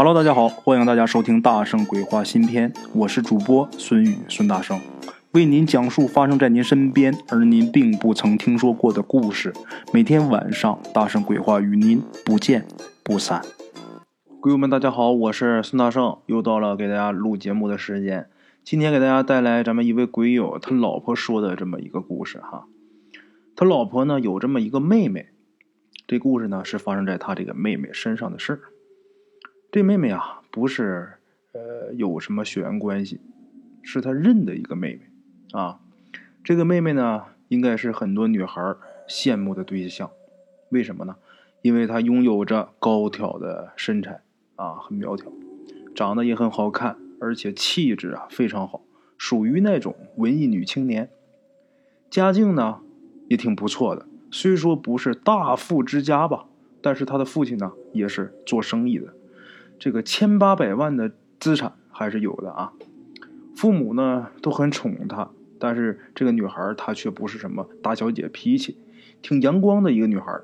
Hello，大家好，欢迎大家收听《大圣鬼话》新篇，我是主播孙宇孙大圣，为您讲述发生在您身边而您并不曾听说过的故事。每天晚上，《大圣鬼话》与您不见不散。鬼友们，大家好，我是孙大圣，又到了给大家录节目的时间。今天给大家带来咱们一位鬼友他老婆说的这么一个故事哈。他老婆呢有这么一个妹妹，这故事呢是发生在他这个妹妹身上的事儿。这妹妹啊，不是呃有什么血缘关系，是他认的一个妹妹啊。这个妹妹呢，应该是很多女孩羡慕的对象。为什么呢？因为她拥有着高挑的身材啊，很苗条，长得也很好看，而且气质啊非常好，属于那种文艺女青年。家境呢也挺不错的，虽说不是大富之家吧，但是她的父亲呢也是做生意的。这个千八百万的资产还是有的啊，父母呢都很宠她，但是这个女孩她却不是什么大小姐脾气，挺阳光的一个女孩。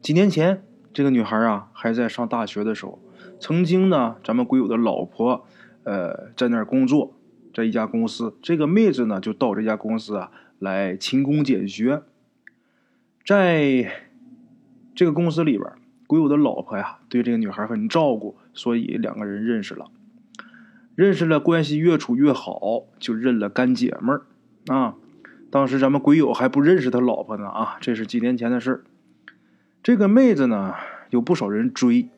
几年前，这个女孩啊还在上大学的时候，曾经呢咱们鬼友的老婆，呃在那儿工作，在一家公司，这个妹子呢就到这家公司啊来勤工俭学，在这个公司里边。鬼友的老婆呀，对这个女孩很照顾，所以两个人认识了，认识了，关系越处越好，就认了干姐们儿啊。当时咱们鬼友还不认识他老婆呢啊，这是几年前的事儿这个妹子呢，有不少人追，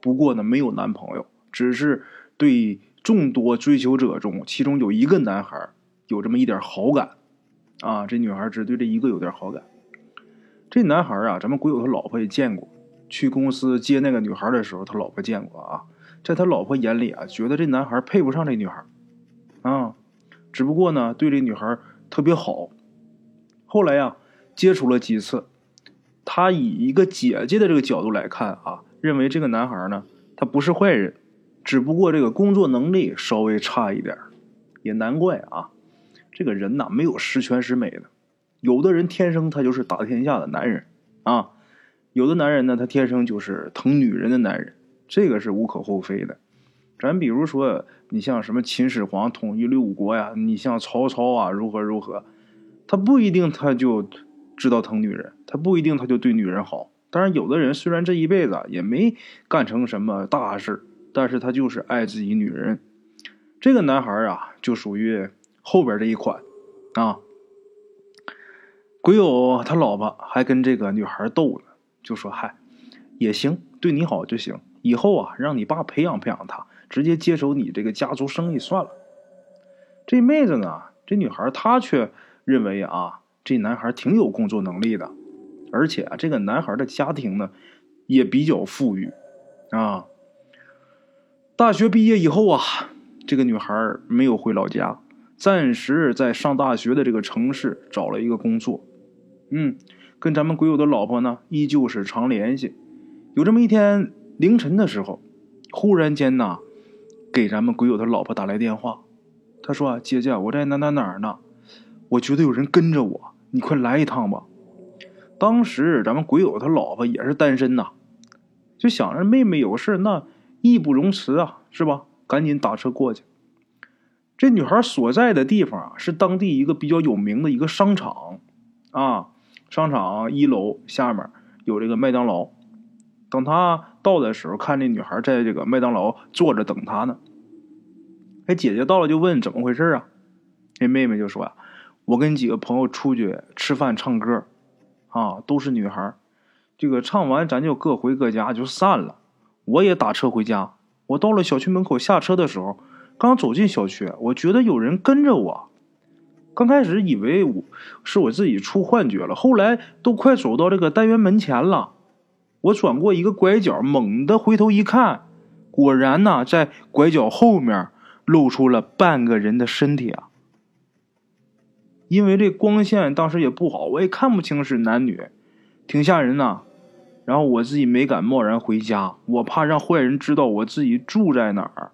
不过呢没有男朋友，只是对众多追求者中，其中有一个男孩有这么一点好感啊。这女孩只对这一个有点好感。这男孩啊，咱们鬼友他老婆也见过。去公司接那个女孩的时候，他老婆见过啊，在他老婆眼里啊，觉得这男孩配不上这女孩，啊，只不过呢，对这女孩特别好。后来呀，接触了几次，他以一个姐姐的这个角度来看啊，认为这个男孩呢，他不是坏人，只不过这个工作能力稍微差一点也难怪啊，这个人呐，没有十全十美的，有的人天生他就是打天下的男人啊。有的男人呢，他天生就是疼女人的男人，这个是无可厚非的。咱比如说，你像什么秦始皇统一六国呀，你像曹操啊，如何如何，他不一定他就知道疼女人，他不一定他就对女人好。当然，有的人虽然这一辈子也没干成什么大事但是他就是爱自己女人。这个男孩啊，就属于后边这一款啊。鬼友他老婆还跟这个女孩斗呢。就说嗨，也行，对你好就行。以后啊，让你爸培养培养他，直接接手你这个家族生意算了。这妹子呢，这女孩她却认为啊，这男孩挺有工作能力的，而且啊，这个男孩的家庭呢也比较富裕啊。大学毕业以后啊，这个女孩没有回老家，暂时在上大学的这个城市找了一个工作，嗯。跟咱们鬼友的老婆呢，依旧是常联系。有这么一天凌晨的时候，忽然间呐，给咱们鬼友的老婆打来电话。他说：“啊，姐姐，我在哪哪哪儿呢？我觉得有人跟着我，你快来一趟吧。”当时咱们鬼友他老婆也是单身呐，就想着妹妹有事，那义不容辞啊，是吧？赶紧打车过去。这女孩所在的地方啊，是当地一个比较有名的一个商场啊。商场一楼下面有这个麦当劳，等他到的时候，看那女孩在这个麦当劳坐着等他呢。哎，姐姐到了就问怎么回事啊？那妹妹就说呀：“我跟几个朋友出去吃饭唱歌，啊，都是女孩。这个唱完咱就各回各家就散了。我也打车回家。我到了小区门口下车的时候，刚走进小区，我觉得有人跟着我。”刚开始以为我是我自己出幻觉了，后来都快走到这个单元门前了，我转过一个拐角，猛地回头一看，果然呢，在拐角后面露出了半个人的身体啊！因为这光线当时也不好，我也看不清是男女，挺吓人呐。然后我自己没敢贸然回家，我怕让坏人知道我自己住在哪儿，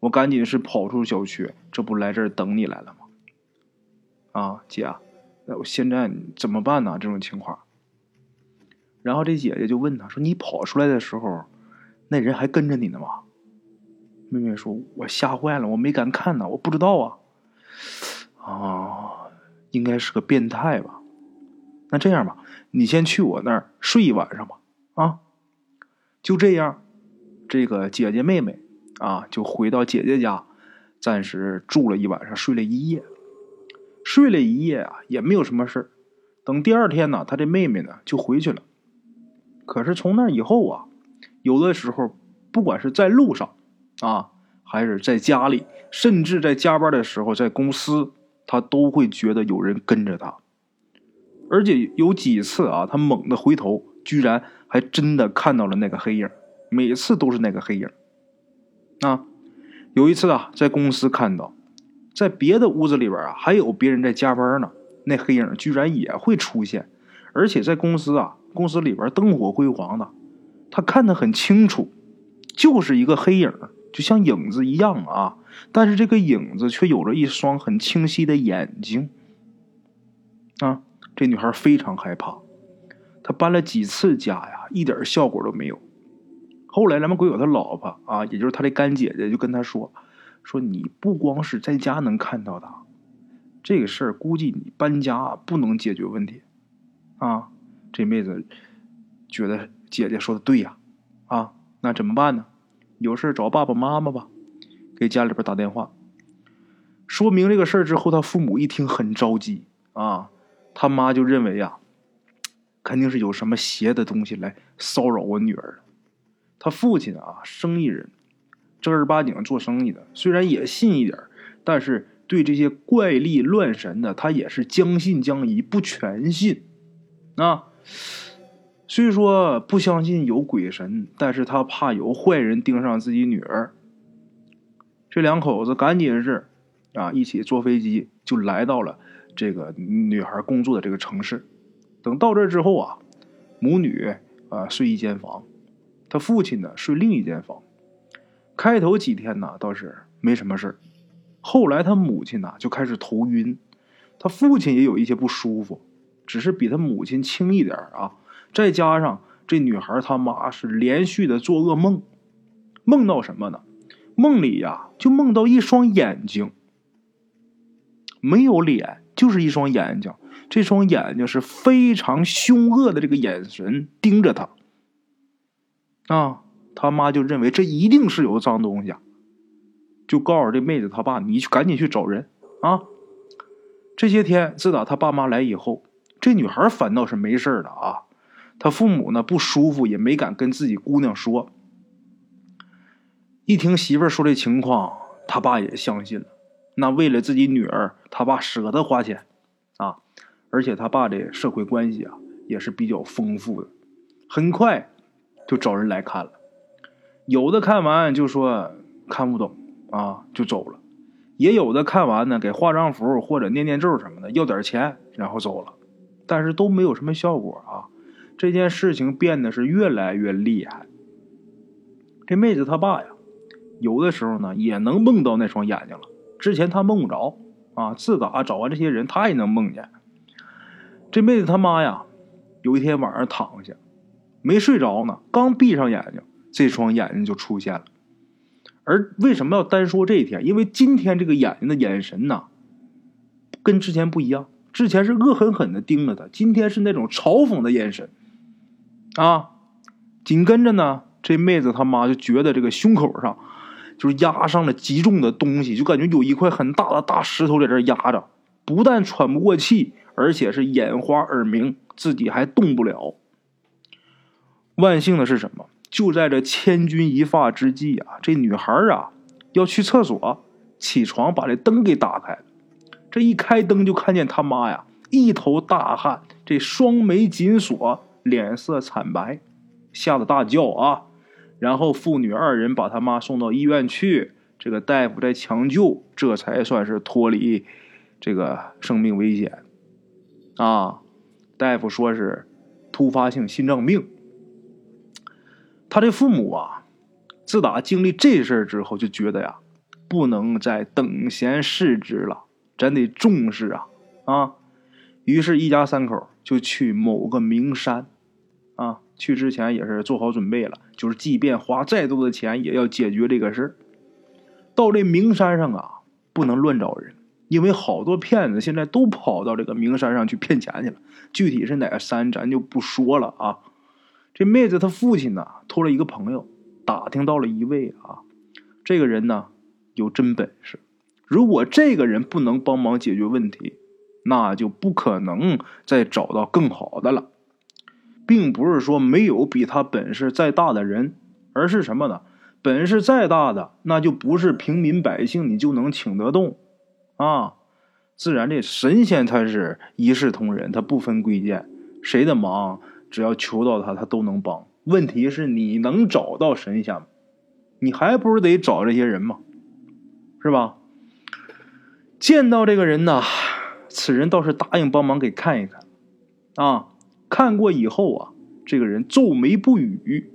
我赶紧是跑出小区，这不来这儿等你来了吗？啊，姐，那我现在怎么办呢？这种情况。然后这姐姐就问他说：“你跑出来的时候，那人还跟着你呢吗？妹妹说：“我吓坏了，我没敢看呢，我不知道啊。”啊，应该是个变态吧？那这样吧，你先去我那儿睡一晚上吧。啊，就这样，这个姐姐妹妹啊，就回到姐姐家，暂时住了一晚上，睡了一夜。睡了一夜啊，也没有什么事等第二天呢，他这妹妹呢就回去了。可是从那以后啊，有的时候，不管是在路上啊，还是在家里，甚至在加班的时候，在公司。他都会觉得有人跟着他，而且有几次啊，他猛地回头，居然还真的看到了那个黑影。每次都是那个黑影。啊，有一次啊，在公司看到，在别的屋子里边啊，还有别人在加班呢，那黑影居然也会出现，而且在公司啊，公司里边灯火辉煌的，他看得很清楚，就是一个黑影。就像影子一样啊，但是这个影子却有着一双很清晰的眼睛啊！这女孩非常害怕，她搬了几次家呀，一点效果都没有。后来咱们鬼友他老婆啊，也就是他的干姐姐，就跟他说：“说你不光是在家能看到的，这个事儿估计你搬家不能解决问题啊！”这妹子觉得姐姐说的对呀，啊，那怎么办呢？有事找爸爸妈妈吧，给家里边打电话，说明这个事儿之后，他父母一听很着急啊。他妈就认为呀，肯定是有什么邪的东西来骚扰我女儿。他父亲啊，生意人，正儿八经做生意的，虽然也信一点，但是对这些怪力乱神的，他也是将信将疑，不全信啊。虽说不相信有鬼神，但是他怕有坏人盯上自己女儿。这两口子赶紧是啊，一起坐飞机就来到了这个女孩工作的这个城市。等到这之后啊，母女啊睡一间房，他父亲呢睡另一间房。开头几天呢倒是没什么事后来他母亲呢就开始头晕，他父亲也有一些不舒服，只是比他母亲轻一点啊。再加上这女孩他妈是连续的做噩梦，梦到什么呢？梦里呀就梦到一双眼睛，没有脸，就是一双眼睛。这双眼睛是非常凶恶的，这个眼神盯着他。啊，他妈就认为这一定是有脏东西，就告诉这妹子他爸：“你去赶紧去找人啊！”这些天自打他爸妈来以后，这女孩反倒是没事了啊。他父母呢不舒服，也没敢跟自己姑娘说。一听媳妇儿说这情况，他爸也相信了。那为了自己女儿，他爸舍得花钱啊！而且他爸这社会关系啊也是比较丰富的，很快就找人来看了。有的看完就说看不懂啊，就走了；也有的看完呢，给画张符或者念念咒什么的，要点钱，然后走了。但是都没有什么效果啊。这件事情变得是越来越厉害。这妹子她爸呀，有的时候呢也能梦到那双眼睛了。之前他梦不着啊，自打找完这些人，他也能梦见。这妹子他妈呀，有一天晚上躺下，没睡着呢，刚闭上眼睛，这双眼睛就出现了。而为什么要单说这一天？因为今天这个眼睛的眼神呢，跟之前不一样。之前是恶狠狠的盯着他，今天是那种嘲讽的眼神。啊，紧跟着呢，这妹子他妈就觉得这个胸口上就是压上了极重的东西，就感觉有一块很大的大石头在这压着，不但喘不过气，而且是眼花耳鸣，自己还动不了。万幸的是什么？就在这千钧一发之际啊，这女孩啊要去厕所，起床把这灯给打开，这一开灯就看见他妈呀一头大汗，这双眉紧锁。脸色惨白，吓得大叫啊！然后父女二人把他妈送到医院去，这个大夫在抢救，这才算是脱离这个生命危险啊！大夫说是突发性心脏病。他的父母啊，自打经历这事儿之后，就觉得呀，不能再等闲视之了，咱得重视啊啊！于是，一家三口就去某个名山。啊，去之前也是做好准备了，就是即便花再多的钱，也要解决这个事儿。到这名山上啊，不能乱找人，因为好多骗子现在都跑到这个名山上去骗钱去了。具体是哪个山，咱就不说了啊。这妹子她父亲呢，托了一个朋友打听到了一位啊，这个人呢有真本事。如果这个人不能帮忙解决问题，那就不可能再找到更好的了。并不是说没有比他本事再大的人，而是什么呢？本事再大的，那就不是平民百姓你就能请得动啊！自然，这神仙他是一视同仁，他不分贵贱，谁的忙只要求到他，他都能帮。问题是你能找到神仙吗？你还不是得找这些人吗？是吧？见到这个人呢，此人倒是答应帮忙给看一看啊。看过以后啊，这个人皱眉不语。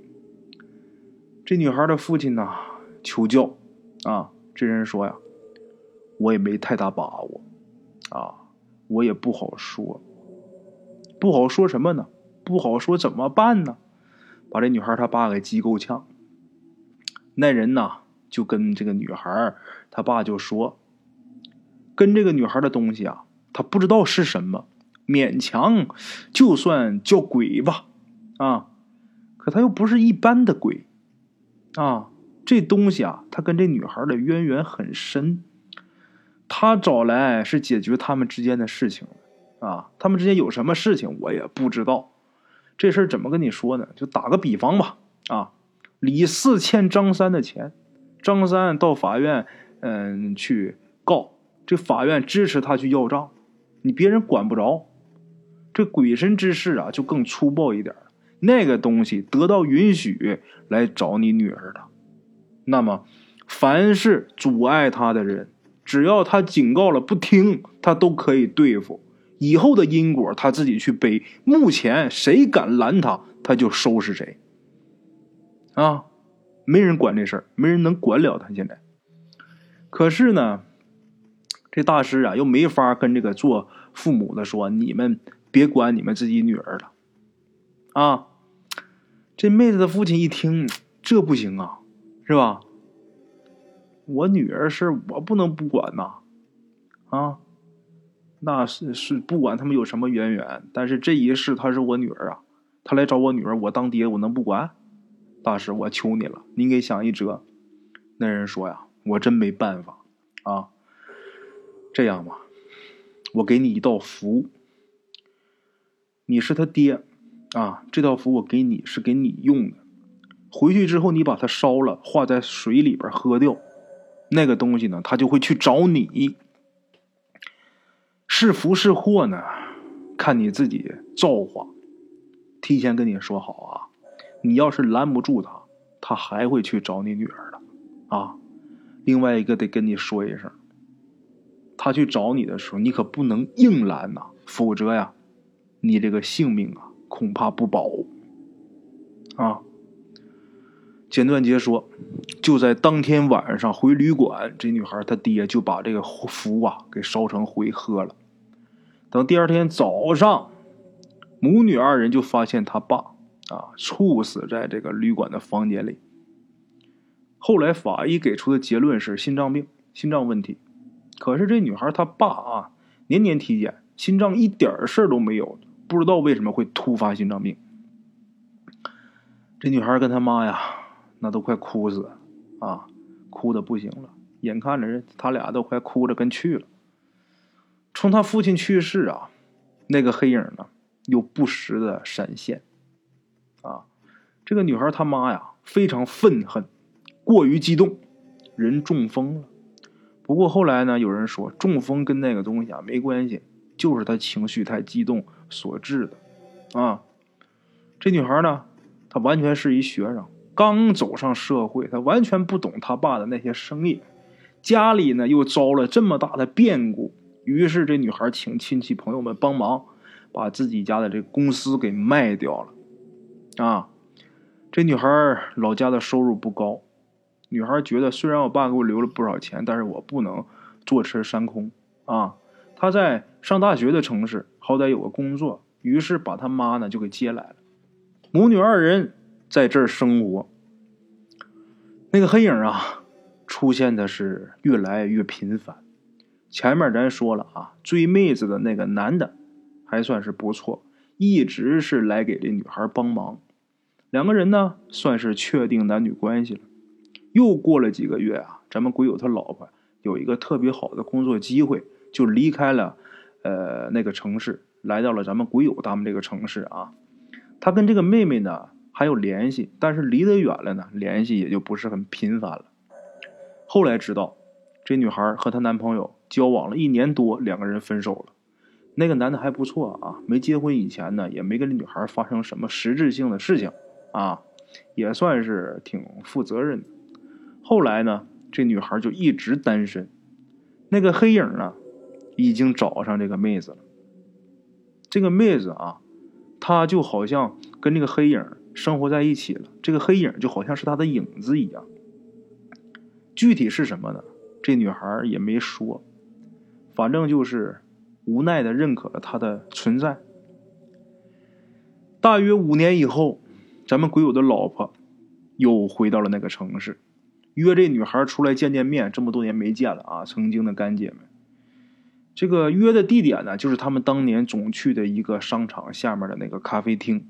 这女孩的父亲呢，求教啊，这人说呀，我也没太大把握啊，我也不好说，不好说什么呢？不好说怎么办呢？把这女孩她爸给急够呛。那人呢，就跟这个女孩他爸就说，跟这个女孩的东西啊，他不知道是什么。勉强就算叫鬼吧，啊，可他又不是一般的鬼，啊，这东西啊，他跟这女孩的渊源很深，他找来是解决他们之间的事情啊，他们之间有什么事情我也不知道，这事儿怎么跟你说呢？就打个比方吧，啊，李四欠张三的钱，张三到法院，嗯，去告，这法院支持他去要账，你别人管不着。这鬼神之事啊，就更粗暴一点那个东西得到允许来找你女儿的，那么凡是阻碍他的人，只要他警告了不听，他都可以对付。以后的因果他自己去背。目前谁敢拦他，他就收拾谁。啊，没人管这事儿，没人能管了他。现在，可是呢，这大师啊，又没法跟这个做父母的说你们。别管你们自己女儿了，啊！这妹子的父亲一听，这不行啊，是吧？我女儿事我不能不管呐，啊！那是是不管他们有什么渊源，但是这一世她是我女儿啊，她来找我女儿，我当爹我能不管？大师，我求你了，您给想一辙。那人说呀，我真没办法啊。这样吧，我给你一道符。你是他爹，啊，这道符我给你是给你用的。回去之后你把它烧了，化在水里边喝掉，那个东西呢，他就会去找你。是福是祸呢，看你自己造化。提前跟你说好啊，你要是拦不住他，他还会去找你女儿的，啊。另外一个得跟你说一声，他去找你的时候，你可不能硬拦呐，否则呀。你这个性命啊，恐怕不保啊！简短杰说，就在当天晚上回旅馆，这女孩她爹就把这个符啊给烧成灰喝了。等第二天早上，母女二人就发现他爸啊猝死在这个旅馆的房间里。后来法医给出的结论是心脏病、心脏问题。可是这女孩她爸啊年年体检，心脏一点事儿都没有。不知道为什么会突发心脏病，这女孩跟她妈呀，那都快哭死啊，哭的不行了，眼看着他俩都快哭着跟去了。从他父亲去世啊，那个黑影呢，又不时的闪现，啊，这个女孩她妈呀，非常愤恨，过于激动，人中风了。不过后来呢，有人说中风跟那个东西啊没关系。就是他情绪太激动所致的，啊，这女孩呢，她完全是一学生，刚走上社会，她完全不懂他爸的那些生意，家里呢又遭了这么大的变故，于是这女孩请亲戚朋友们帮忙，把自己家的这公司给卖掉了，啊，这女孩老家的收入不高，女孩觉得虽然我爸给我留了不少钱，但是我不能坐吃山空啊。他在上大学的城市，好歹有个工作，于是把他妈呢就给接来了。母女二人在这儿生活，那个黑影啊，出现的是越来越频繁。前面咱说了啊，追妹子的那个男的还算是不错，一直是来给这女孩帮忙。两个人呢，算是确定男女关系了。又过了几个月啊，咱们鬼友他老婆有一个特别好的工作机会，就离开了呃那个城市，来到了咱们鬼友他们这个城市啊。他跟这个妹妹呢还有联系，但是离得远了呢，联系也就不是很频繁了。后来知道，这女孩和她男朋友交往了一年多，两个人分手了。那个男的还不错啊，没结婚以前呢，也没跟这女孩发生什么实质性的事情啊，也算是挺负责任的。后来呢，这女孩就一直单身。那个黑影呢，已经找上这个妹子了。这个妹子啊。她就好像跟这个黑影生活在一起了，这个黑影就好像是她的影子一样。具体是什么呢？这女孩也没说，反正就是无奈的认可了他的存在。大约五年以后，咱们鬼友的老婆又回到了那个城市，约这女孩出来见见面。这么多年没见了啊，曾经的干姐们。这个约的地点呢，就是他们当年总去的一个商场下面的那个咖啡厅。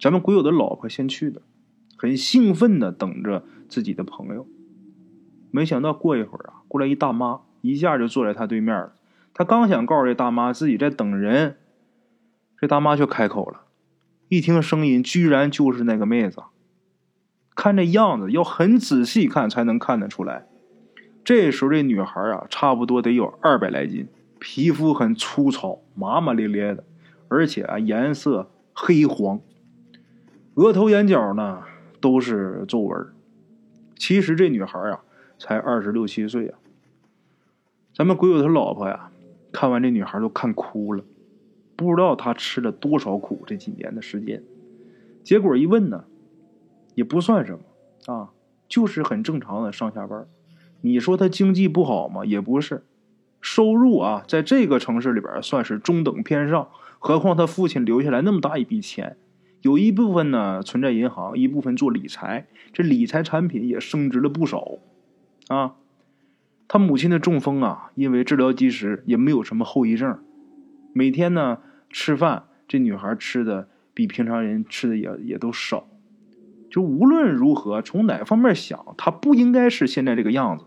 咱们鬼友的老婆先去的，很兴奋的等着自己的朋友。没想到过一会儿啊，过来一大妈，一下就坐在他对面了。他刚想告诉这大妈自己在等人，这大妈却开口了。一听声音，居然就是那个妹子。看这样子，要很仔细看才能看得出来。这时候这女孩啊，差不多得有二百来斤。皮肤很粗糙，麻麻咧咧的，而且啊颜色黑黄，额头、眼角呢都是皱纹。其实这女孩啊才二十六七岁啊。咱们鬼友他老婆呀，看完这女孩都看哭了，不知道她吃了多少苦这几年的时间。结果一问呢，也不算什么啊，就是很正常的上下班。你说她经济不好吗？也不是。收入啊，在这个城市里边算是中等偏上。何况他父亲留下来那么大一笔钱，有一部分呢存在银行，一部分做理财。这理财产品也升值了不少啊。他母亲的中风啊，因为治疗及时，也没有什么后遗症。每天呢吃饭，这女孩吃的比平常人吃的也也都少。就无论如何，从哪方面想，她不应该是现在这个样子。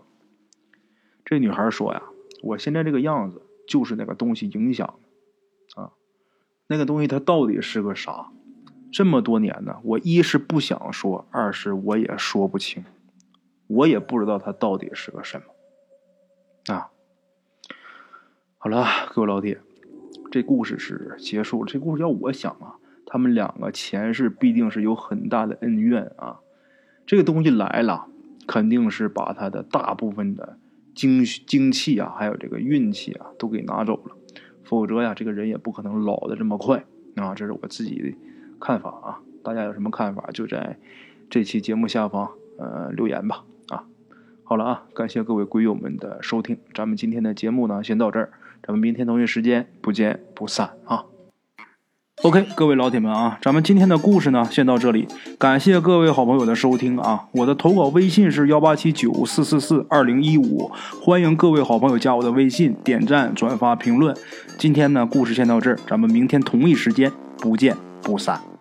这女孩说呀。我现在这个样子，就是那个东西影响的，啊，那个东西它到底是个啥？这么多年呢，我一是不想说，二是我也说不清，我也不知道它到底是个什么，啊。好了，各位老铁，这故事是结束了。这故事要我想啊，他们两个前世必定是有很大的恩怨啊。这个东西来了，肯定是把他的大部分的。精精气啊，还有这个运气啊，都给拿走了，否则呀，这个人也不可能老的这么快啊。这是我自己的看法啊，大家有什么看法，就在这期节目下方呃留言吧。好了啊，感谢各位鬼友们的收听，咱们今天的节目呢，先到这儿，咱们明天同一时间不见不散啊。OK，各位老铁们啊，咱们今天的故事呢，先到这里。感谢各位好朋友的收听啊！我的投稿微信是幺八七九四四四二零一五，欢迎各位好朋友加我的微信，点赞、转发、评论。今天呢，故事先到这儿，咱们明天同一时间不见不散。